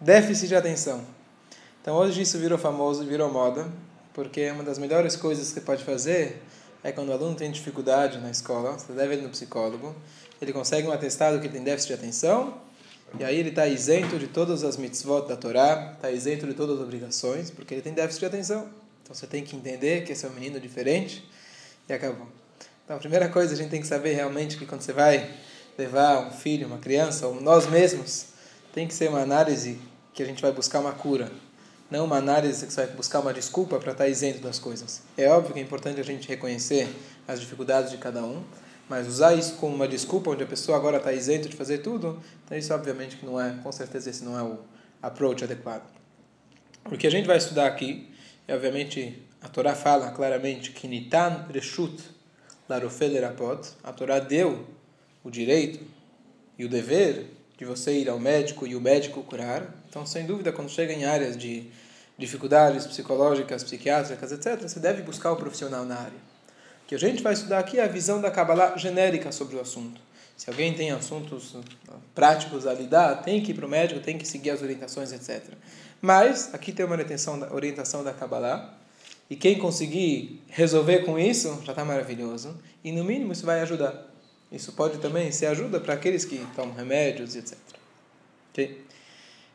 déficit de atenção. Então hoje isso virou famoso, virou moda, porque uma das melhores coisas que você pode fazer é quando o aluno tem dificuldade na escola, você deve ir no psicólogo, ele consegue um atestado que ele tem déficit de atenção, e aí ele está isento de todas as mitzvot da Torá, está isento de todas as obrigações, porque ele tem déficit de atenção. Então você tem que entender que esse é um menino diferente, e acabou. Então a primeira coisa a gente tem que saber realmente que quando você vai levar um filho, uma criança, ou nós mesmos, tem que ser uma análise que a gente vai buscar uma cura. Não uma análise que você vai buscar uma desculpa para estar isento das coisas. É óbvio que é importante a gente reconhecer as dificuldades de cada um, mas usar isso como uma desculpa, onde a pessoa agora está isento de fazer tudo, então isso obviamente que não é, com certeza esse não é o approach adequado. O que a gente vai estudar aqui, é obviamente, a Torá fala claramente que Nitan Reshut Larofel Erapot, a Torá deu o direito e o dever de você ir ao médico e o médico curar. Então, sem dúvida, quando chega em áreas de dificuldades psicológicas, psiquiátricas, etc., você deve buscar o profissional na área que a gente vai estudar aqui é a visão da Kabbalah genérica sobre o assunto. Se alguém tem assuntos práticos a lidar, tem que ir para o médico, tem que seguir as orientações, etc. Mas, aqui tem uma orientação da, orientação da Kabbalah, e quem conseguir resolver com isso, já está maravilhoso. E, no mínimo, isso vai ajudar. Isso pode também ser ajuda para aqueles que tomam remédios, etc. Okay?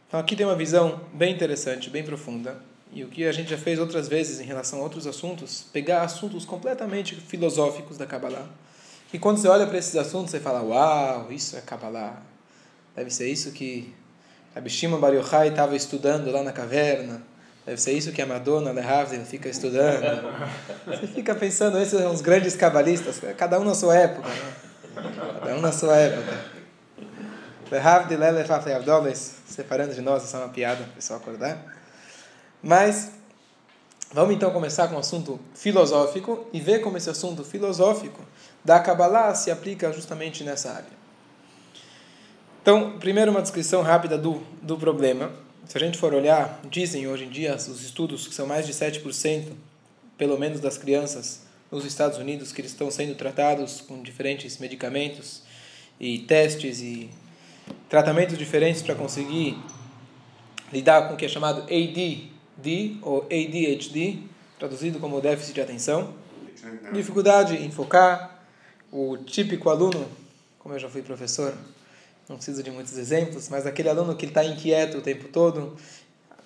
Então, aqui tem uma visão bem interessante, bem profunda e o que a gente já fez outras vezes em relação a outros assuntos, pegar assuntos completamente filosóficos da Kabbalah. E quando você olha para esses assuntos, você fala: Uau, isso é Kabbalah. Deve ser isso que a Shimon Bar Yochai estava estudando lá na caverna. Deve ser isso que a Madonna Lehavdil fica estudando. Você fica pensando, esses são os grandes cabalistas, cada um na sua época. Né? Cada um na sua época. Separando de nós, isso é uma piada, pessoal acordar. Mas vamos então começar com um assunto filosófico e ver como esse assunto filosófico da Kabbalah se aplica justamente nessa área. Então, primeiro uma descrição rápida do, do problema. Se a gente for olhar, dizem hoje em dia os estudos que são mais de 7%, pelo menos das crianças nos Estados Unidos, que eles estão sendo tratados com diferentes medicamentos e testes e tratamentos diferentes para conseguir lidar com o que é chamado AD, D ou ADHD, traduzido como déficit de atenção. Dificuldade em focar. O típico aluno, como eu já fui professor, não preciso de muitos exemplos, mas aquele aluno que está inquieto o tempo todo,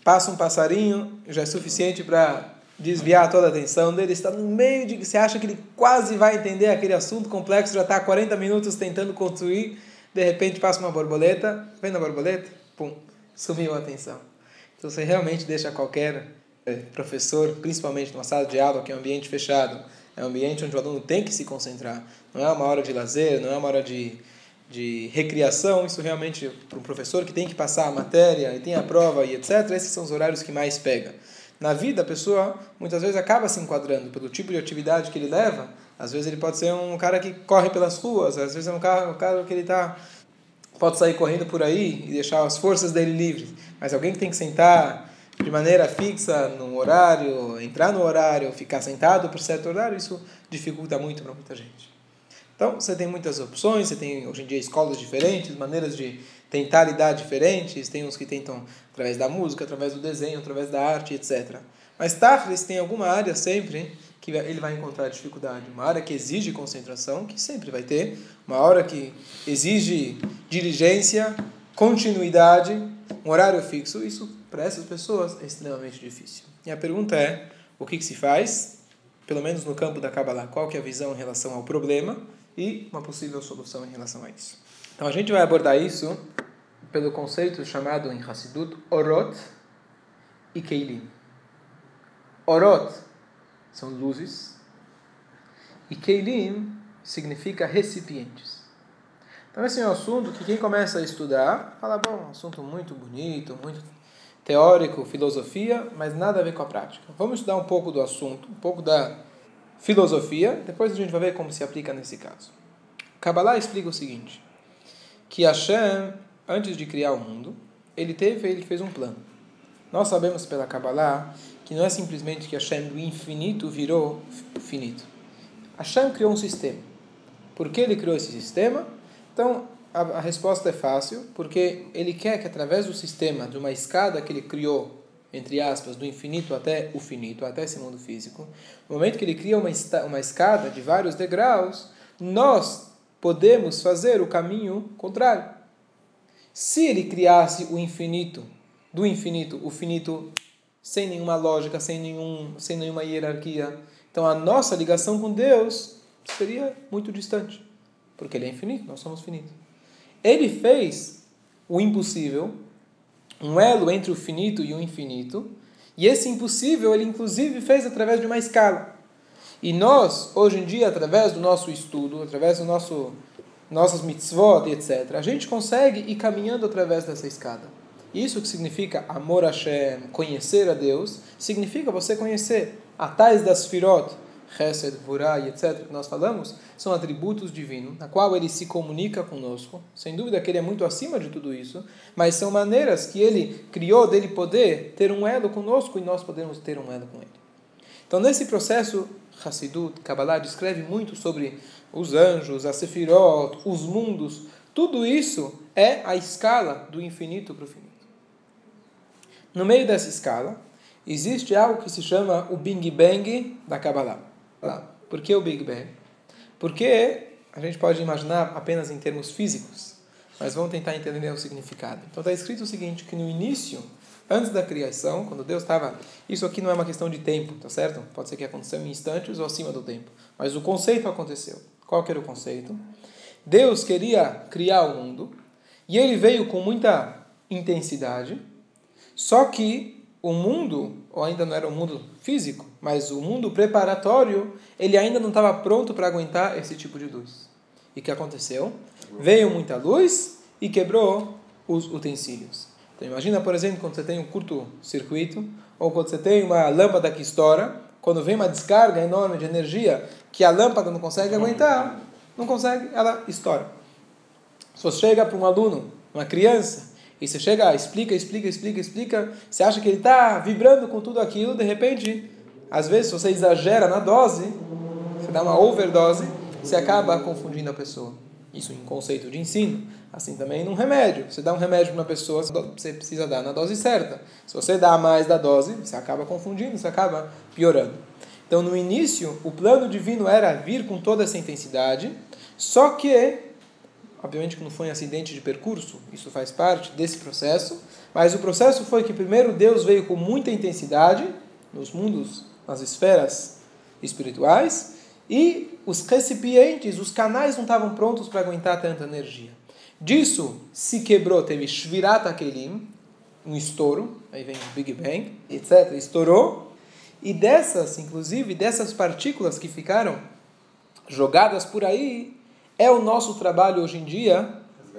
passa um passarinho, já é suficiente para desviar toda a atenção dele, está no meio de. Você acha que ele quase vai entender aquele assunto complexo, já está há 40 minutos tentando construir, de repente passa uma borboleta, vem na borboleta, pum, sumiu a atenção. Então você realmente deixa qualquer é, professor, principalmente numa sala de aula que é um ambiente fechado, é um ambiente onde o aluno tem que se concentrar. Não é uma hora de lazer, não é uma hora de, de recriação. Isso realmente, para um professor que tem que passar a matéria e tem a prova e etc., esses são os horários que mais pega. Na vida, a pessoa muitas vezes acaba se enquadrando pelo tipo de atividade que ele leva. Às vezes ele pode ser um cara que corre pelas ruas, às vezes é um cara, um cara que ele está pode sair correndo por aí e deixar as forças dele livres, mas alguém que tem que sentar de maneira fixa no horário, entrar no horário, ficar sentado por certo horário, isso dificulta muito para muita gente. Então, você tem muitas opções, você tem hoje em dia escolas diferentes, maneiras de tentar lidar diferentes, tem uns que tentam através da música, através do desenho, através da arte, etc. Mas Tafres tem alguma área sempre que ele vai encontrar dificuldade. Uma área que exige concentração, que sempre vai ter. Uma hora que exige diligência, continuidade, um horário fixo. Isso, para essas pessoas, é extremamente difícil. E a pergunta é, o que, que se faz? Pelo menos no campo da Kabbalah, qual que é a visão em relação ao problema e uma possível solução em relação a isso. Então a gente vai abordar isso pelo conceito chamado em Hassidut Orot e Keilim. Orot são luzes, e Keilim significa recipientes. Então, esse é um assunto que quem começa a estudar fala: bom, assunto muito bonito, muito teórico, filosofia, mas nada a ver com a prática. Vamos estudar um pouco do assunto, um pouco da filosofia, depois a gente vai ver como se aplica nesse caso. Kabbalah explica o seguinte: que Hashem, antes de criar o mundo, ele teve, ele fez um plano. Nós sabemos pela Kabbalah que não é simplesmente que Hashem do infinito virou finito. Hashem criou um sistema. Por que ele criou esse sistema? Então, a, a resposta é fácil, porque ele quer que através do sistema, de uma escada que ele criou, entre aspas, do infinito até o finito, até esse mundo físico, no momento que ele cria uma, uma escada de vários degraus, nós podemos fazer o caminho contrário. Se ele criasse o infinito, do infinito, o finito sem nenhuma lógica, sem, nenhum, sem nenhuma hierarquia, então a nossa ligação com Deus seria muito distante, porque ele é infinito, nós somos finitos. Ele fez o impossível, um elo entre o finito e o infinito, e esse impossível ele inclusive fez através de uma escala. E nós, hoje em dia, através do nosso estudo, através do nosso nossas mitzvot, etc., a gente consegue ir caminhando através dessa escada. Isso que significa amor a Hashem, conhecer a Deus, significa você conhecer a tais das firot, Chesed, Vurah e etc., que nós falamos, são atributos divinos, na qual ele se comunica conosco. Sem dúvida que ele é muito acima de tudo isso, mas são maneiras que ele criou dele poder ter um elo conosco e nós podemos ter um elo com ele. Então, nesse processo, Hassidut, Kabbalah descreve muito sobre os anjos, a Sefirot, os mundos. Tudo isso é a escala do infinito para o finito. No meio dessa escala, existe algo que se chama o Big Bang da Kabbalah. Por que o Big Bang? Porque a gente pode imaginar apenas em termos físicos, mas vamos tentar entender o significado. Então está escrito o seguinte, que no início, antes da criação, quando Deus estava... Isso aqui não é uma questão de tempo, tá certo? Pode ser que aconteceu em instantes ou acima do tempo. Mas o conceito aconteceu. Qual que era o conceito? Deus queria criar o mundo e ele veio com muita intensidade, só que o mundo, ou ainda não era um mundo físico, mas o mundo preparatório, ele ainda não estava pronto para aguentar esse tipo de luz. E o que aconteceu? Veio muita luz e quebrou os utensílios. Então imagina, por exemplo, quando você tem um curto-circuito, ou quando você tem uma lâmpada que estoura, quando vem uma descarga enorme de energia que a lâmpada não consegue aguentar, não consegue, ela estoura. Se você chega para um aluno, uma criança, e você chega, explica, explica, explica, explica, você acha que ele está vibrando com tudo aquilo, de repente, às vezes, você exagera na dose, você dá uma overdose, você acaba confundindo a pessoa. Isso em conceito de ensino. Assim também num remédio. Você dá um remédio para uma pessoa, você precisa dar na dose certa. Se você dá mais da dose, você acaba confundindo, você acaba piorando. Então, no início, o plano divino era vir com toda essa intensidade, só que Obviamente que não foi um acidente de percurso, isso faz parte desse processo, mas o processo foi que primeiro Deus veio com muita intensidade nos mundos, nas esferas espirituais, e os recipientes, os canais não estavam prontos para aguentar tanta energia. Disso se quebrou, teve Shvirat Akelim, um estouro, aí vem o Big Bang, etc. Estourou, e dessas, inclusive, dessas partículas que ficaram jogadas por aí, é o nosso trabalho hoje em dia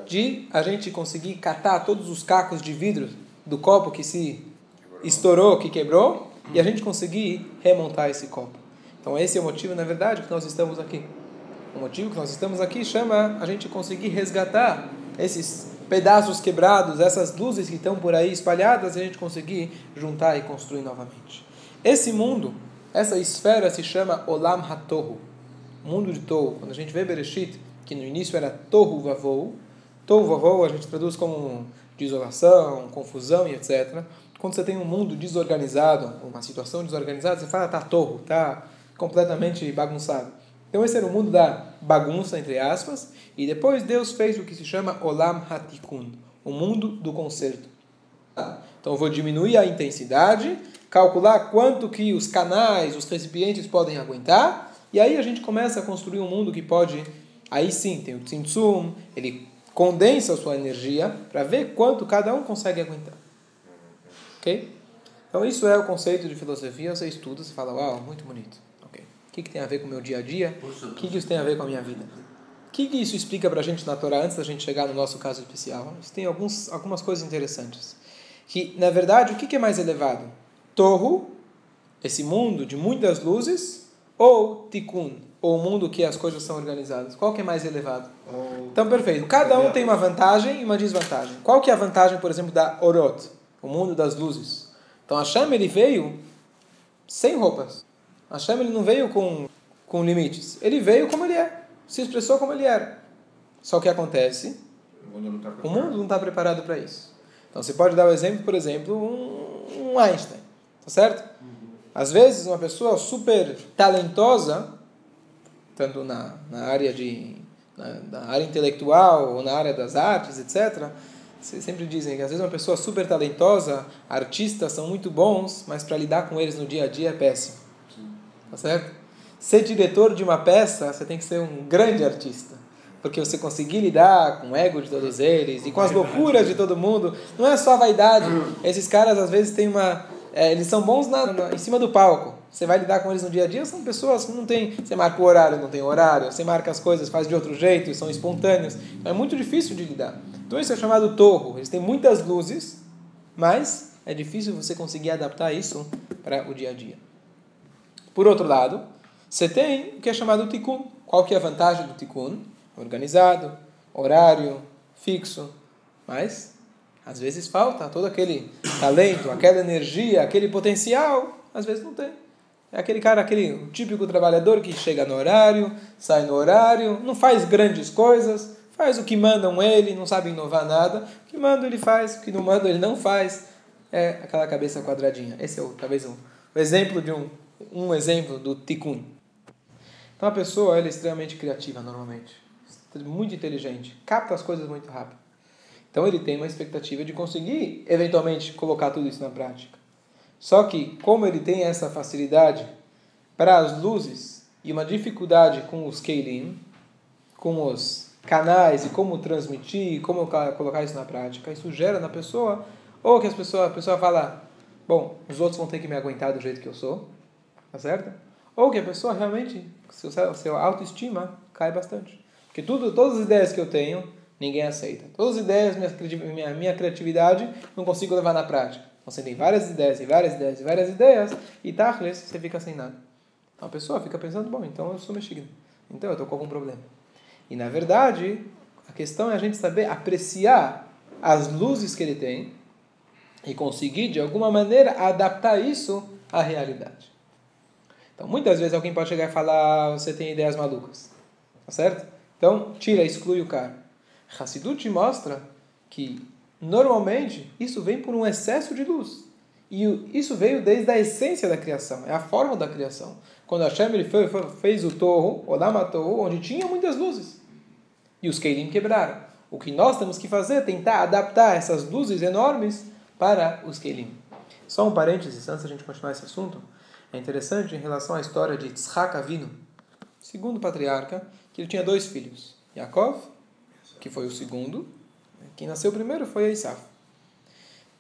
de a gente conseguir catar todos os cacos de vidro do copo que se estourou, que quebrou, e a gente conseguir remontar esse copo. Então esse é o motivo, na verdade, que nós estamos aqui. O motivo que nós estamos aqui chama a gente conseguir resgatar esses pedaços quebrados, essas luzes que estão por aí espalhadas, a gente conseguir juntar e construir novamente. Esse mundo, essa esfera se chama Olam HaTohu, mundo de Tohu. Quando a gente vê Bereshit, que no início era Tohu Vavou. Tohu Vavou a gente traduz como desolação, confusão e etc. Quando você tem um mundo desorganizado, uma situação desorganizada, você fala, tá torro, tá completamente bagunçado. Então esse era o mundo da bagunça, entre aspas, e depois Deus fez o que se chama Olam Hatikun, o mundo do conserto. Então eu vou diminuir a intensidade, calcular quanto que os canais, os recipientes podem aguentar, e aí a gente começa a construir um mundo que pode Aí sim, tem o Tzimtzum, ele condensa a sua energia para ver quanto cada um consegue aguentar. Ok? Então isso é o conceito de filosofia, você estuda, você fala, uau, muito bonito. Que, que tem a ver com o meu dia a dia? O que, que isso tem a ver com a minha vida? O que, que isso explica para a gente na Torá antes da gente chegar no nosso caso especial? Isso tem alguns, algumas coisas interessantes. Que, na verdade, o que, que é mais elevado? Torro, esse mundo de muitas luzes, ou Tikkun, ou o mundo que as coisas são organizadas? Qual que é mais elevado? Então, perfeito. Cada um tem uma vantagem e uma desvantagem. Qual que é a vantagem, por exemplo, da Orot, o mundo das luzes? Então, Hashem, ele veio sem roupas. Hashem, ele não veio com, com limites. Ele veio como ele é. Se expressou como ele era. Só que acontece O mundo não está preparado. para isso. Então você pode dar o exemplo, por exemplo, um, um Einstein, tá certo? Às vezes uma pessoa super talentosa, tanto na, na área de na, na área intelectual ou na área das artes, etc. Vocês sempre dizem que às vezes uma pessoa super talentosa, artistas são muito bons, mas para lidar com eles no dia a dia é péssimo. Tá certo? Ser diretor de uma peça, você tem que ser um grande artista. Porque você conseguir lidar com o ego de todos eles e com as loucuras de todo mundo, não é só a vaidade. Esses caras às vezes têm uma. é, eles são bons na, na- em cima do palco. Você vai lidar com eles no dia a dia, são pessoas que não tem. Você marca o horário, não tem horário. Você marca as coisas, faz de outro jeito, são espontâneos. Então é muito difícil de lidar. Então isso é chamado torro. Eles têm muitas luzes, mas é difícil você conseguir adaptar isso para o dia a dia. Por outro lado, você tem o que é chamado tikkun. Qual que é a vantagem do tikkun? Organizado, horário, fixo. Mas, às vezes falta todo aquele talento, aquela energia, aquele potencial. Às vezes não tem. É aquele cara, aquele típico trabalhador que chega no horário, sai no horário, não faz grandes coisas, faz o que mandam ele, não sabe inovar nada. O que mandam ele faz, o que não mandam ele não faz. É aquela cabeça quadradinha. Esse é o, talvez um, o exemplo de um, um exemplo do tikkun. Então a pessoa ela é extremamente criativa normalmente, muito inteligente, capta as coisas muito rápido. Então ele tem uma expectativa de conseguir eventualmente colocar tudo isso na prática. Só que como ele tem essa facilidade para as luzes e uma dificuldade com os keilim, com os canais e como transmitir, como ca- colocar isso na prática, isso gera na pessoa ou que as pessoas, a pessoa fala, bom, os outros vão ter que me aguentar do jeito que eu sou, tá certo? Ou que a pessoa realmente, seu, seu autoestima cai bastante. Porque tudo, todas as ideias que eu tenho, ninguém aceita. Todas as ideias, minha, minha, minha criatividade, não consigo levar na prática. Então, você tem várias ideias e várias ideias e várias ideias, e tachles, você fica sem nada. Então a pessoa fica pensando, bom, então eu sou mexicano. Então eu estou com algum problema. E na verdade, a questão é a gente saber apreciar as luzes que ele tem e conseguir, de alguma maneira, adaptar isso à realidade. Então, muitas vezes alguém pode chegar e falar, você tem ideias malucas. Tá certo? Então, tira, exclui o cara. Hassidut mostra que, normalmente, isso vem por um excesso de luz. E isso veio desde a essência da criação, é a forma da criação. Quando Hashem ele foi, fez o torro, o Lamatorro, onde tinha muitas luzes. E os Keilim quebraram. O que nós temos que fazer é tentar adaptar essas luzes enormes para os Keilim. Só um parênteses, antes da gente continuar esse assunto. É interessante em relação à história de Tzchak Avinu, segundo patriarca, que ele tinha dois filhos. Yaakov, que foi o segundo. Quem nasceu primeiro foi Esav.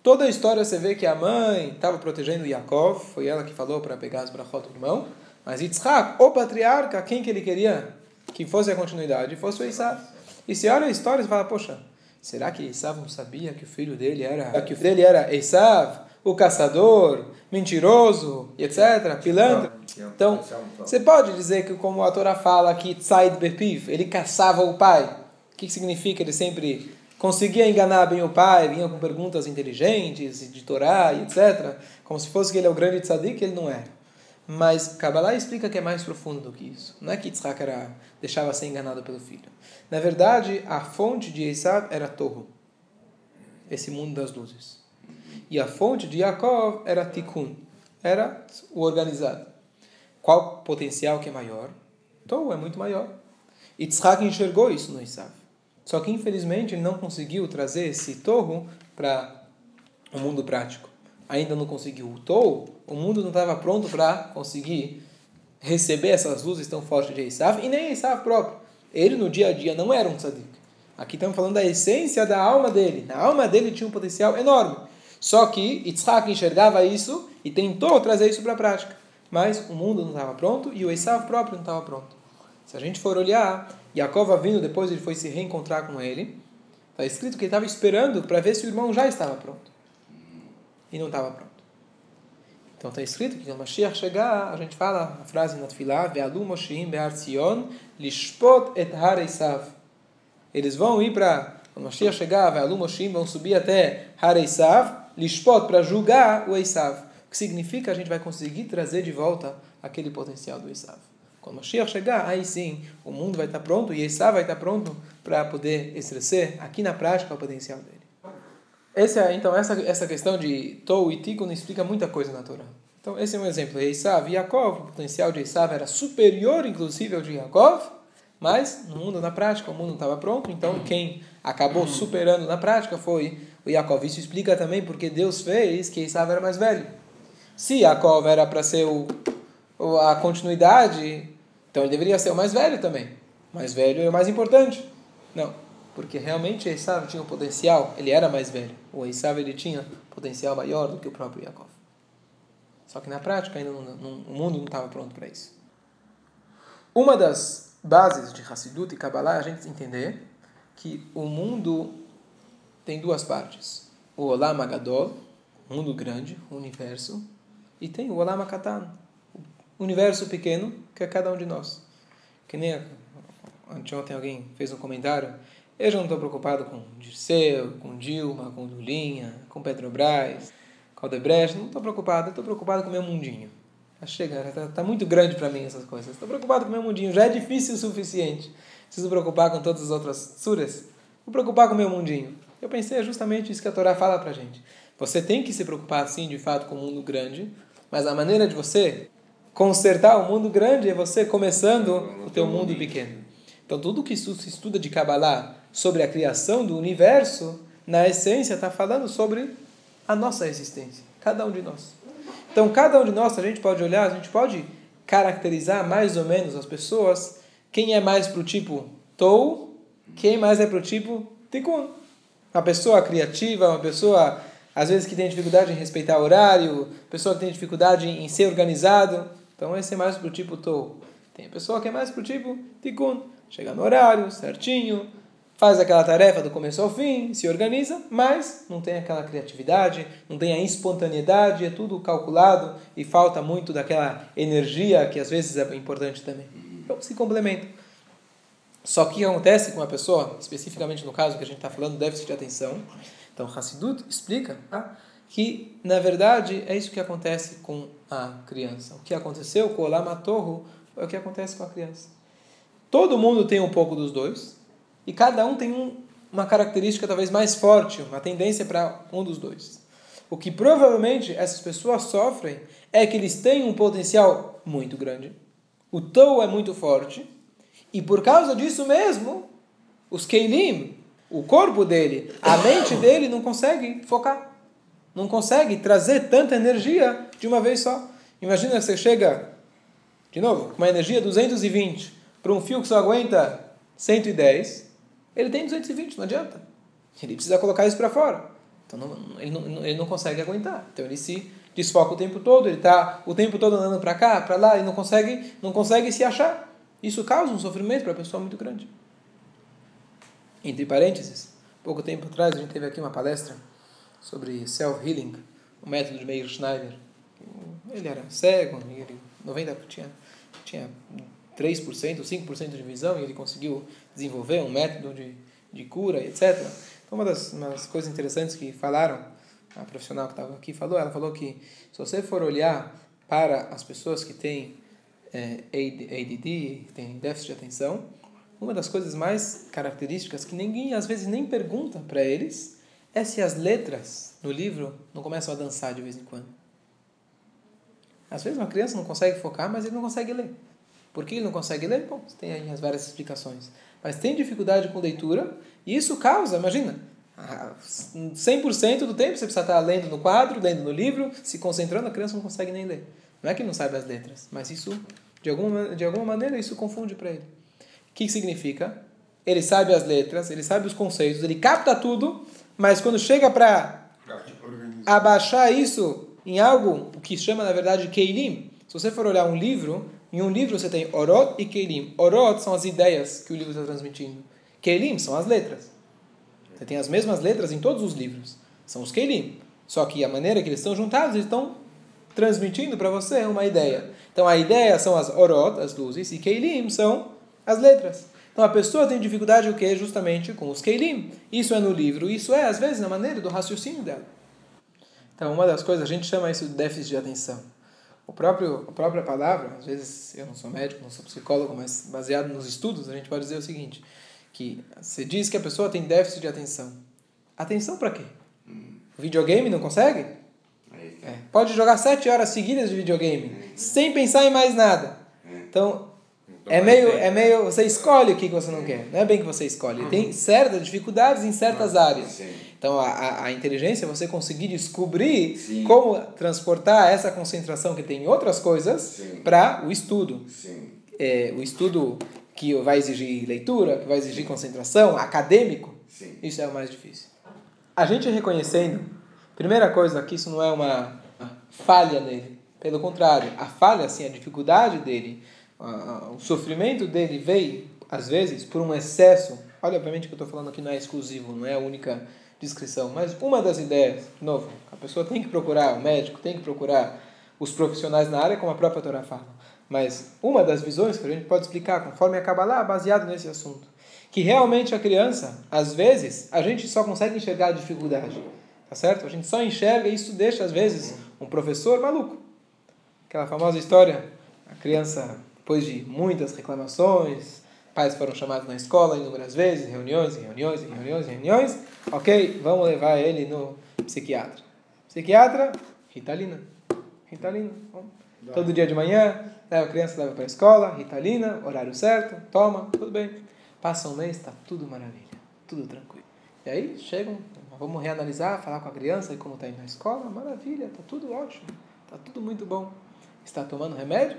Toda a história você vê que a mãe estava protegendo Yaakov, foi ela que falou para pegar as brachot do irmão. Mas Yitzhak, o patriarca, quem que ele queria que fosse a continuidade, fosse o Esav. E se olha a história, você fala, poxa, será que Esav não sabia que o filho dele era que o filho dele era Esav, o caçador, mentiroso, etc, pilantra? Então, você pode dizer que, como a Torá fala aqui, Tzaid Bepiv, ele caçava o pai. O que significa? Ele sempre conseguia enganar bem o pai, vinha com perguntas inteligentes, de Torá etc. Como se fosse que ele é o grande tzadik, ele não é. Mas Kabbalah explica que é mais profundo do que isso. Não é que Yitzhak era, deixava ser enganado pelo filho. Na verdade, a fonte de Esav era Torro, esse mundo das luzes. E a fonte de Yaakov era Tikkun, era o organizado. Qual potencial que é maior? Torro é muito maior. Yitzhak enxergou isso no Esav. Só que, infelizmente, ele não conseguiu trazer esse torro para o mundo prático. Ainda não conseguiu. O torro, o mundo não estava pronto para conseguir receber essas luzes tão fortes de Esav, e nem Esav próprio. Ele, no dia a dia, não era um tzadik. Aqui estamos falando da essência da alma dele. Na alma dele tinha um potencial enorme. Só que Yitzhak enxergava isso e tentou trazer isso para a prática. Mas o mundo não estava pronto e o Esav próprio não estava pronto. Se a gente for olhar, Yaakov vindo depois ele foi se reencontrar com ele, está escrito que ele estava esperando para ver se o irmão já estava pronto. E não estava pronto. Então está escrito que quando Mashiach chegar, a gente fala a frase na Tfilah, Ve'alu Moshim Be'ar Tzion, Lishpot et Har Esav. Eles vão ir para, quando Mashiach chegar, Ve'alu Moshim, vão subir até Har Esav, Lishpot, para julgar o Esav. O que significa a gente vai conseguir trazer de volta aquele potencial do Esav. Quando Mashiach chegar, aí sim, o mundo vai estar pronto e Esav vai estar pronto para poder exercer aqui na prática o potencial dele. Esse é, então, essa, essa questão de Tou e Tikkun explica muita coisa na Torá. Então, esse é um exemplo. Esav e Yaakov, o potencial de Esav era superior, inclusive, ao de Yaakov, mas no mundo, na prática, o mundo não estava pronto, então quem acabou superando na prática foi o Yaakov. Isso explica também porque Deus fez que Esav era mais velho. Se Yaakov era para ser o, a continuidade, então ele deveria ser o mais velho também. O mais velho é o mais importante. Não, porque realmente Esav tinha um potencial, ele era mais velho. O Esav ele tinha potencial maior do que o próprio Yaakov. Só que na prática ainda não, não, o mundo não estava pronto para isso. Uma das bases de Hassidut e Kabbalah a gente entender que o mundo tem duas partes. O Olam Agadol, mundo grande, universo, e tem o Olam Akatan, universo pequeno, que é cada um de nós. Que nem anteontem alguém fez um comentário, eu já não estou preocupado com Dirceu, com Dilma, com Lulinha, com Petrobras, com Aldebrecht, não estou preocupado, estou preocupado com o meu mundinho. Chega, está tá muito grande para mim essas coisas. Estou preocupado com o meu mundinho, já é difícil o suficiente. Preciso preocupar com todas as outras suras. Vou preocupar com o meu mundinho. Eu pensei, é justamente isso que a Torá fala para gente. Você tem que se preocupar, sim, de fato, com o mundo grande, mas a maneira de você consertar o mundo grande é você começando o teu mundo pequeno. Então, tudo que se estuda de Kabbalah sobre a criação do universo, na essência, está falando sobre a nossa existência, cada um de nós. Então, cada um de nós, a gente pode olhar, a gente pode caracterizar mais ou menos as pessoas, quem é mais para o tipo Tou, quem mais é para o tipo Tikkun. Uma pessoa criativa, uma pessoa, às vezes, que tem dificuldade em respeitar horário, pessoa que tem dificuldade em ser organizado. Então, esse é mais para o tipo Tou. Tem a pessoa que é mais para o tipo Tikkun. Chega no horário, certinho, faz aquela tarefa do começo ao fim, se organiza, mas não tem aquela criatividade, não tem a espontaneidade, é tudo calculado e falta muito daquela energia que às vezes é importante também. Então se complementa. Só que acontece com uma pessoa, especificamente no caso que a gente está falando, déficit de atenção, então Hassidut explica tá? que, na verdade, é isso que acontece com a criança. O que aconteceu com o Lamatorro é o que acontece com a criança. Todo mundo tem um pouco dos dois, e cada um tem um, uma característica talvez mais forte, uma tendência para um dos dois. O que provavelmente essas pessoas sofrem é que eles têm um potencial muito grande, o tou é muito forte, e por causa disso mesmo, os Keilim, o corpo dele, a mente dele não consegue focar, não consegue trazer tanta energia de uma vez só. Imagina que você chega, de novo, com uma energia 220 para um fio que só aguenta 110, ele tem 220, não adianta. Ele precisa colocar isso para fora. Então não, ele, não, ele não consegue aguentar. Então ele se desfoca o tempo todo, ele está o tempo todo andando para cá, para lá, e não consegue, não consegue se achar. Isso causa um sofrimento para a pessoa muito grande. Entre parênteses, pouco tempo atrás a gente teve aqui uma palestra sobre self-healing, o método de Meir Schneider. Ele era cego, ele 90 tinha tinha 3%, 5% de visão, e ele conseguiu desenvolver um método de, de cura, etc. Então, uma das, coisas interessantes que falaram, a profissional que estava aqui falou, ela falou que se você for olhar para as pessoas que têm é, ADD, que têm déficit de atenção, uma das coisas mais características que ninguém às vezes nem pergunta para eles é se as letras no livro não começam a dançar de vez em quando. Às vezes uma criança não consegue focar, mas ele não consegue ler. Por que ele não consegue ler? Bom, tem aí as várias explicações. Mas tem dificuldade com leitura, e isso causa, imagina, 100% do tempo você precisa estar lendo no quadro, lendo no livro, se concentrando, a criança não consegue nem ler. Não é que não sabe as letras, mas isso, de alguma, de alguma maneira, isso confunde para ele. O que significa? Ele sabe as letras, ele sabe os conceitos, ele capta tudo, mas quando chega para abaixar isso em algo, o que chama na verdade Keilim, se você for olhar um livro, em um livro você tem Orot e Keilim. Orot são as ideias que o livro está transmitindo. Keilim são as letras. Você tem as mesmas letras em todos os livros. São os Keilim. Só que a maneira que eles estão juntados, eles estão transmitindo para você uma ideia. Então a ideia são as Orot, as luzes, e Keilim são as letras. Então a pessoa tem dificuldade o que? Justamente com os Keilim. Isso é no livro, isso é às vezes na maneira do raciocínio dela. Então uma das coisas, a gente chama isso de déficit de atenção. O próprio, a própria palavra, às vezes eu não sou médico, não sou psicólogo, mas baseado nos estudos, a gente pode dizer o seguinte, que você diz que a pessoa tem déficit de atenção. Atenção para quê? Hum. Videogame não consegue? É. Pode jogar sete horas seguidas de videogame, é. sem pensar em mais nada. É. Então, então, é meio, é meio. Você escolhe o que você não quer. Não é bem que você escolhe. Uhum. Tem certas dificuldades em certas uhum. áreas. Sim. Então, a, a inteligência é você conseguir descobrir Sim. como transportar essa concentração que tem em outras coisas para o estudo. É, o estudo que vai exigir leitura, que vai exigir concentração, acadêmico. Isso é o mais difícil. A gente reconhecendo, primeira coisa, que isso não é uma falha nele. Pelo contrário, a falha, assim, a dificuldade dele o sofrimento dele veio, às vezes, por um excesso. Olha, obviamente que eu estou falando aqui não é exclusivo, não é a única descrição, mas uma das ideias, de novo, a pessoa tem que procurar o médico, tem que procurar os profissionais na área, como a própria Torá fala. Mas uma das visões que a gente pode explicar, conforme acaba lá, baseado nesse assunto, que realmente a criança, às vezes, a gente só consegue enxergar a dificuldade, tá certo? A gente só enxerga e isso deixa, às vezes, um professor maluco. Aquela famosa história, a criança depois de muitas reclamações, pais foram chamados na escola inúmeras vezes, reuniões, reuniões, reuniões, reuniões. Ok, vamos levar ele no psiquiatra. Psiquiatra, Ritalina. Ritalina. Todo dia de manhã, leva a criança, leva para a escola, Ritalina, horário certo, toma, tudo bem. Passa um mês, está tudo maravilha, tudo tranquilo. E aí chegam, vamos reanalisar, falar com a criança e como está indo na escola, maravilha, está tudo ótimo, está tudo muito bom. Está tomando remédio?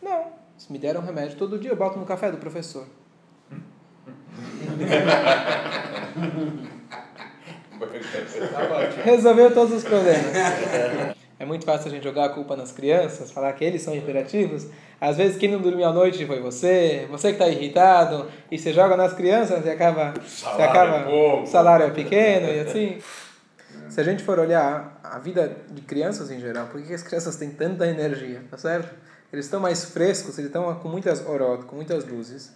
Não. Se me deram um remédio todo dia, eu boto no café do professor. Resolveu todos os problemas. É muito fácil a gente jogar a culpa nas crianças, falar que eles são imperativos. Às vezes quem não dormiu à noite foi você, você que está irritado, e você joga nas crianças e acaba. Salário você acaba, é salário é pequeno e assim. Se a gente for olhar a vida de crianças em geral, por que as crianças têm tanta energia, tá certo? Eles estão mais frescos, eles estão com muitas orot, com muitas luzes,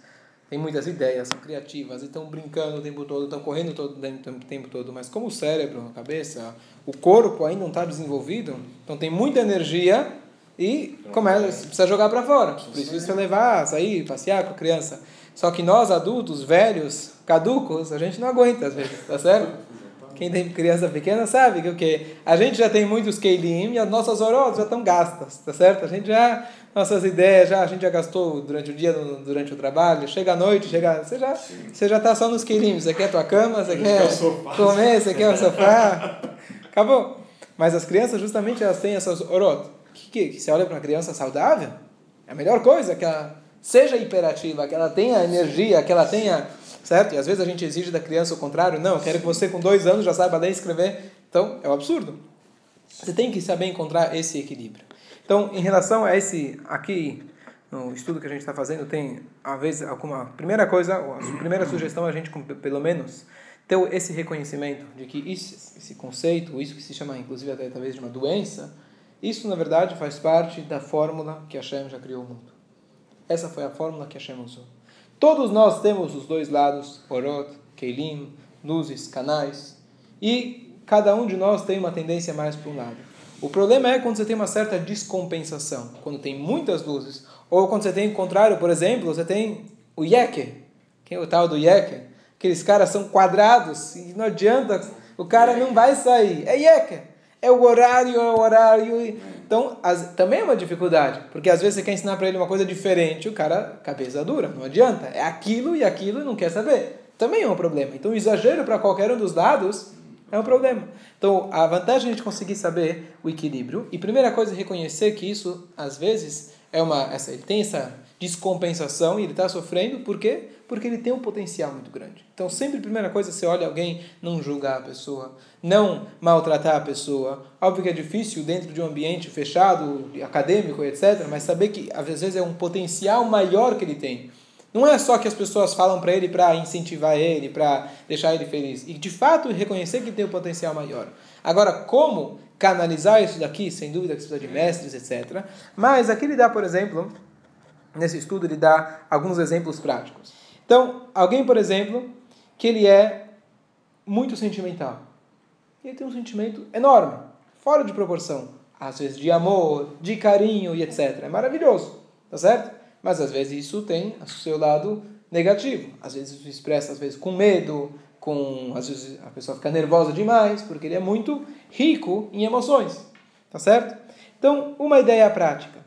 têm muitas ideias, são criativas, estão brincando o tempo todo, estão correndo todo, o tempo todo. Mas como o cérebro, a cabeça, o corpo ainda não está desenvolvido, então tem muita energia e começa, precisa jogar para fora. Precisa levar, sair, passear com a criança. Só que nós, adultos, velhos, caducos, a gente não aguenta às vezes, tá certo? Quem tem criança pequena sabe que o que a gente já tem muitos keilim e as nossas orotas já estão gastas, tá certo? A gente já nossas ideias já a gente já gastou durante o dia, durante o trabalho. Chega à noite, chega, você já você já está só nos keilim. Você quer a tua cama, você quer comer, você quer o sofá. Acabou. Mas as crianças justamente elas têm essas orot. Que, que, que você olha para uma criança saudável, é a melhor coisa que ela seja hiperativa, que ela tenha energia, que ela tenha certo? E às vezes a gente exige da criança o contrário. Não, eu quero que você com dois anos já saiba ler e escrever. Então, é um absurdo. Você tem que saber encontrar esse equilíbrio. Então, em relação a esse aqui, no estudo que a gente está fazendo, tem, às vezes, alguma... Primeira coisa, a primeira sugestão, a gente, pelo menos, ter esse reconhecimento de que isso, esse conceito, isso que se chama, inclusive, até talvez de uma doença, isso, na verdade, faz parte da fórmula que Hashem já criou o mundo. Essa foi a fórmula que Hashem usou. Todos nós temos os dois lados, orot, keilim, luzes, canais, e cada um de nós tem uma tendência mais para um lado. O problema é quando você tem uma certa descompensação, quando tem muitas luzes, ou quando você tem o contrário, por exemplo, você tem o yeker, quem é o tal do yeker? Aqueles caras são quadrados e não adianta, o cara não vai sair. É yeker, é o horário, é o horário. Então, as, também é uma dificuldade, porque às vezes você quer ensinar para ele uma coisa diferente, o cara, cabeça dura, não adianta. É aquilo e aquilo e não quer saber. Também é um problema. Então, o exagero para qualquer um dos lados é um problema. Então, a vantagem é gente conseguir saber o equilíbrio. E primeira coisa é reconhecer que isso, às vezes, é uma, essa, ele tem essa descompensação e ele está sofrendo, por quê? Porque ele tem um potencial muito grande. Então, sempre a primeira coisa, você olha alguém, não julgar a pessoa, não maltratar a pessoa. Óbvio que é difícil dentro de um ambiente fechado, acadêmico, etc., mas saber que às vezes é um potencial maior que ele tem. Não é só que as pessoas falam para ele para incentivar ele, para deixar ele feliz. E de fato reconhecer que tem um potencial maior. Agora, como canalizar isso daqui? Sem dúvida que precisa de mestres, etc. Mas aqui ele dá, por exemplo, nesse estudo, ele dá alguns exemplos práticos. Então, alguém, por exemplo, que ele é muito sentimental. Ele tem um sentimento enorme, fora de proporção. às vezes de amor, de carinho e etc. É maravilhoso, tá certo? Mas às vezes isso tem o seu lado negativo. Às vezes isso expressa, às vezes, com medo, com às vezes a pessoa fica nervosa demais, porque ele é muito rico em emoções, tá certo? Então, uma ideia prática.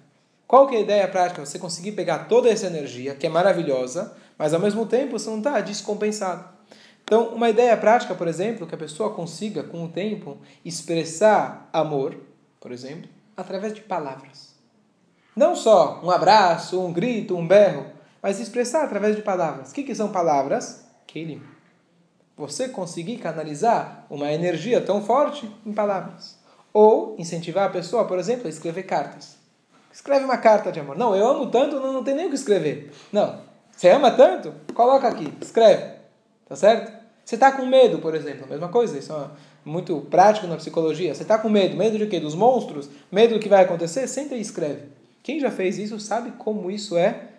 Qual que é a ideia prática? Você conseguir pegar toda essa energia, que é maravilhosa, mas ao mesmo tempo você não está descompensado. Então, uma ideia prática, por exemplo, que a pessoa consiga, com o tempo, expressar amor, por exemplo, através de palavras. Não só um abraço, um grito, um berro, mas expressar através de palavras. O que, que são palavras? Kelim. Você conseguir canalizar uma energia tão forte em palavras. Ou incentivar a pessoa, por exemplo, a escrever cartas. Escreve uma carta de amor. Não, eu amo tanto, não, não tem nem o que escrever. Não. Você ama tanto? Coloca aqui, escreve. Tá certo? Você está com medo, por exemplo, mesma coisa, isso é muito prático na psicologia. Você está com medo, medo de quê? Dos monstros? Medo do que vai acontecer? Senta e escreve. Quem já fez isso sabe como isso é,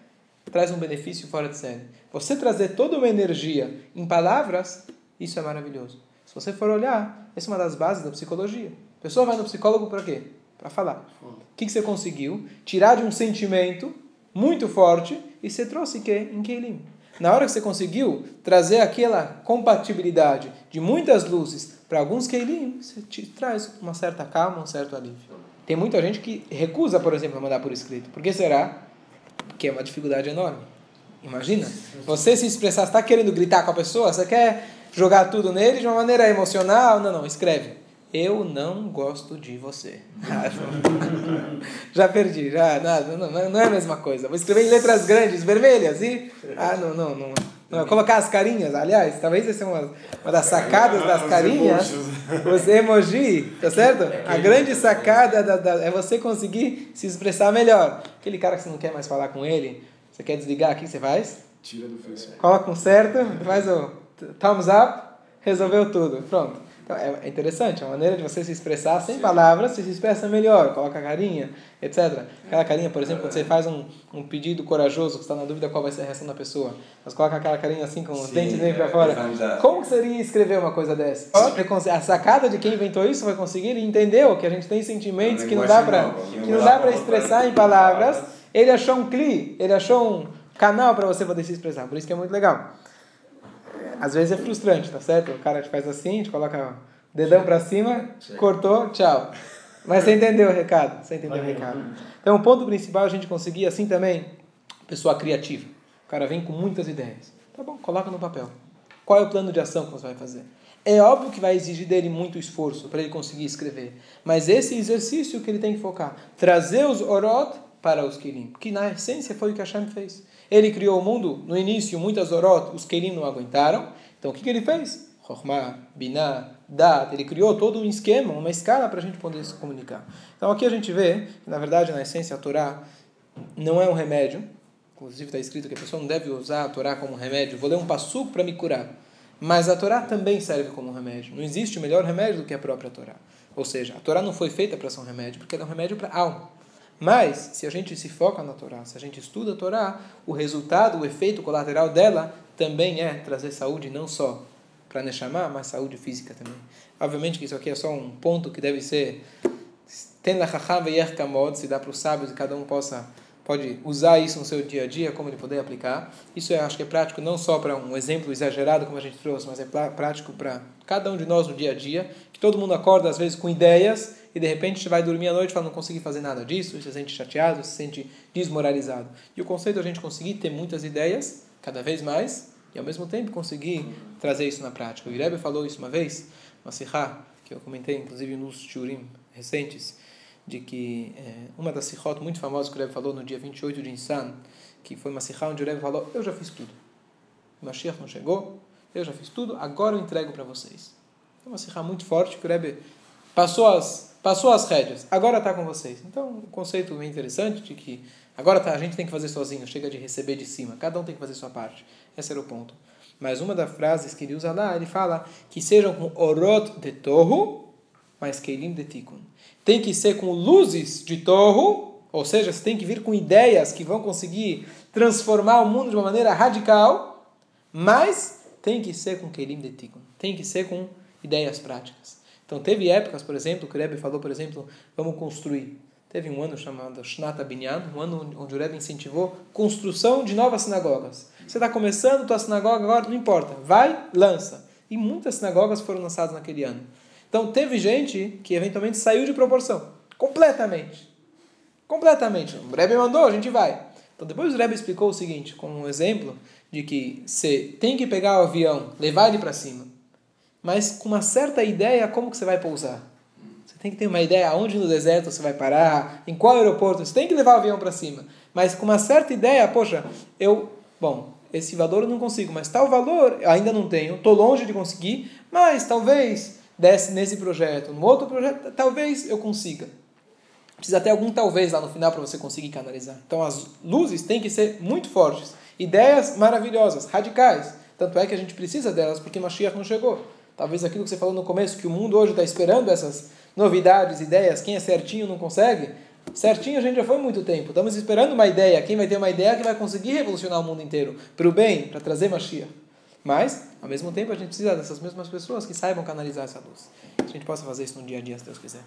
traz um benefício fora de série. Você trazer toda uma energia em palavras, isso é maravilhoso. Se você for olhar, essa é uma das bases da psicologia. A pessoa vai no psicólogo para quê? Para falar. O que, que você conseguiu? Tirar de um sentimento muito forte e você trouxe que em Keilim. Na hora que você conseguiu trazer aquela compatibilidade de muitas luzes para alguns Keilim, você te traz uma certa calma, um certo alívio. Tem muita gente que recusa, por exemplo, mandar por escrito. Por que será? Porque é uma dificuldade enorme. Imagina, você se expressar, está querendo gritar com a pessoa, você quer jogar tudo nele de uma maneira emocional? Não, não, escreve. Eu não gosto de você. já perdi, já, nada, não, não é a mesma coisa. Vou escrever em letras grandes, vermelhas, e. Ah, não, não, não. Não colocar as carinhas, aliás, talvez essa seja uma, uma das sacadas das carinhas. Os emoji, tá certo? A grande sacada da, da, é você conseguir se expressar melhor. Aquele cara que você não quer mais falar com ele, você quer desligar aqui, você faz? Tira do Facebook. Coloca um certo, faz o thumbs up, resolveu tudo. Pronto. Então, é, é interessante, é uma maneira de você se expressar sem Sim. palavras, você se expressa melhor, coloca carinha, etc. Aquela carinha, por exemplo, quando você faz um, um pedido corajoso, que está na dúvida qual vai ser a reação da pessoa, mas coloca aquela carinha assim, com os Sim, dentes bem para é, fora. Como seria escrever uma coisa dessa? A sacada de quem inventou isso foi conseguir, ele entendeu que a gente tem sentimentos que não dá para que não dá para expressar em palavras. Ele achou um cli, ele achou um canal para você poder se expressar, por isso que é muito legal às vezes é frustrante, tá certo? O cara te faz assim, a gente coloca o dedão para cima, cortou, tchau. Mas você entendeu o recado, você entendeu o recado. Então, o ponto principal é a gente conseguir assim também, pessoa criativa. O cara vem com muitas ideias. Tá bom, coloca no papel. Qual é o plano de ação que você vai fazer? É óbvio que vai exigir dele muito esforço para ele conseguir escrever. Mas esse exercício que ele tem que focar. Trazer os orot para os Kelim. Que na essência foi o que Hashem fez. Ele criou o mundo, no início, muitas orot, os Kelim não aguentaram. Então o que, que ele fez? Chokhmah, Binah, Dat, ele criou todo um esquema, uma escala para a gente poder se comunicar. Então aqui a gente vê que, na verdade, na essência, a Torá não é um remédio. Inclusive está escrito que a pessoa não deve usar a Torá como remédio. Vou ler um passuco para me curar. Mas a Torá também serve como remédio. Não existe melhor remédio do que a própria Torá. Ou seja, a Torá não foi feita para ser um remédio, porque ela é um remédio para a alma. Mas, se a gente se foca na Torá, se a gente estuda a Torá, o resultado, o efeito colateral dela também é trazer saúde não só para Neshama, mas saúde física também. Obviamente que isso aqui é só um ponto que deve ser se dá para os sábios e cada um possa pode usar isso no seu dia a dia, como ele poder aplicar. Isso eu acho que é prático não só para um exemplo exagerado como a gente trouxe, mas é prático para cada um de nós no dia a dia, que todo mundo acorda às vezes com ideias e de repente você vai dormir à noite e fala, não consegui fazer nada disso, se sente chateado, se sente desmoralizado. E o conceito é a gente conseguir ter muitas ideias, cada vez mais, e ao mesmo tempo conseguir trazer isso na prática. O Irebe falou isso uma vez, uma sihá, que eu comentei inclusive nos shurim recentes, de que é, uma das sihot muito famosas que o Irebe falou no dia 28 de Nissan, que foi uma sihá onde o Irebe falou, eu já fiz tudo. O Mashiach não chegou, eu já fiz tudo, agora eu entrego para vocês. É uma sihá muito forte que o Irebe passou as passou as rédeas, agora está com vocês. Então, o conceito é interessante de que agora tá, a gente tem que fazer sozinho, chega de receber de cima, cada um tem que fazer sua parte. Esse era o ponto. Mas uma das frases que ele usa lá, ele fala que sejam com orot de torro, mas keilim de tikun. Tem que ser com luzes de torro, ou seja, você tem que vir com ideias que vão conseguir transformar o mundo de uma maneira radical, mas tem que ser com keilim de tikun. Tem que ser com ideias práticas. Então teve épocas, por exemplo, que o Rebbe falou, por exemplo, vamos construir. Teve um ano chamado Shnata Binyan, um ano onde o Rebbe incentivou construção de novas sinagogas. Você está começando tua sinagoga agora, não importa, vai, lança. E muitas sinagogas foram lançadas naquele ano. Então teve gente que eventualmente saiu de proporção, completamente. Completamente. O Rebbe mandou, a gente vai. Então depois o Rebbe explicou o seguinte, como um exemplo de que você tem que pegar o avião, levar ele para cima mas com uma certa ideia como que você vai pousar. Você tem que ter uma ideia aonde no deserto você vai parar, em qual aeroporto, você tem que levar o avião para cima. Mas com uma certa ideia, poxa, eu, bom, esse valor eu não consigo, mas tal valor ainda não tenho, estou longe de conseguir, mas talvez desse nesse projeto, no outro projeto, talvez eu consiga. Precisa ter algum talvez lá no final para você conseguir canalizar. Então as luzes têm que ser muito fortes. Ideias maravilhosas, radicais. Tanto é que a gente precisa delas porque Mashiach não chegou. Talvez aquilo que você falou no começo, que o mundo hoje está esperando essas novidades, ideias, quem é certinho não consegue. Certinho a gente já foi muito tempo. Estamos esperando uma ideia. Quem vai ter uma ideia que vai conseguir revolucionar o mundo inteiro para o bem, para trazer Mashiach. Mas, ao mesmo tempo, a gente precisa dessas mesmas pessoas que saibam canalizar essa luz. Que a gente possa fazer isso no dia a dia, se Deus quiser.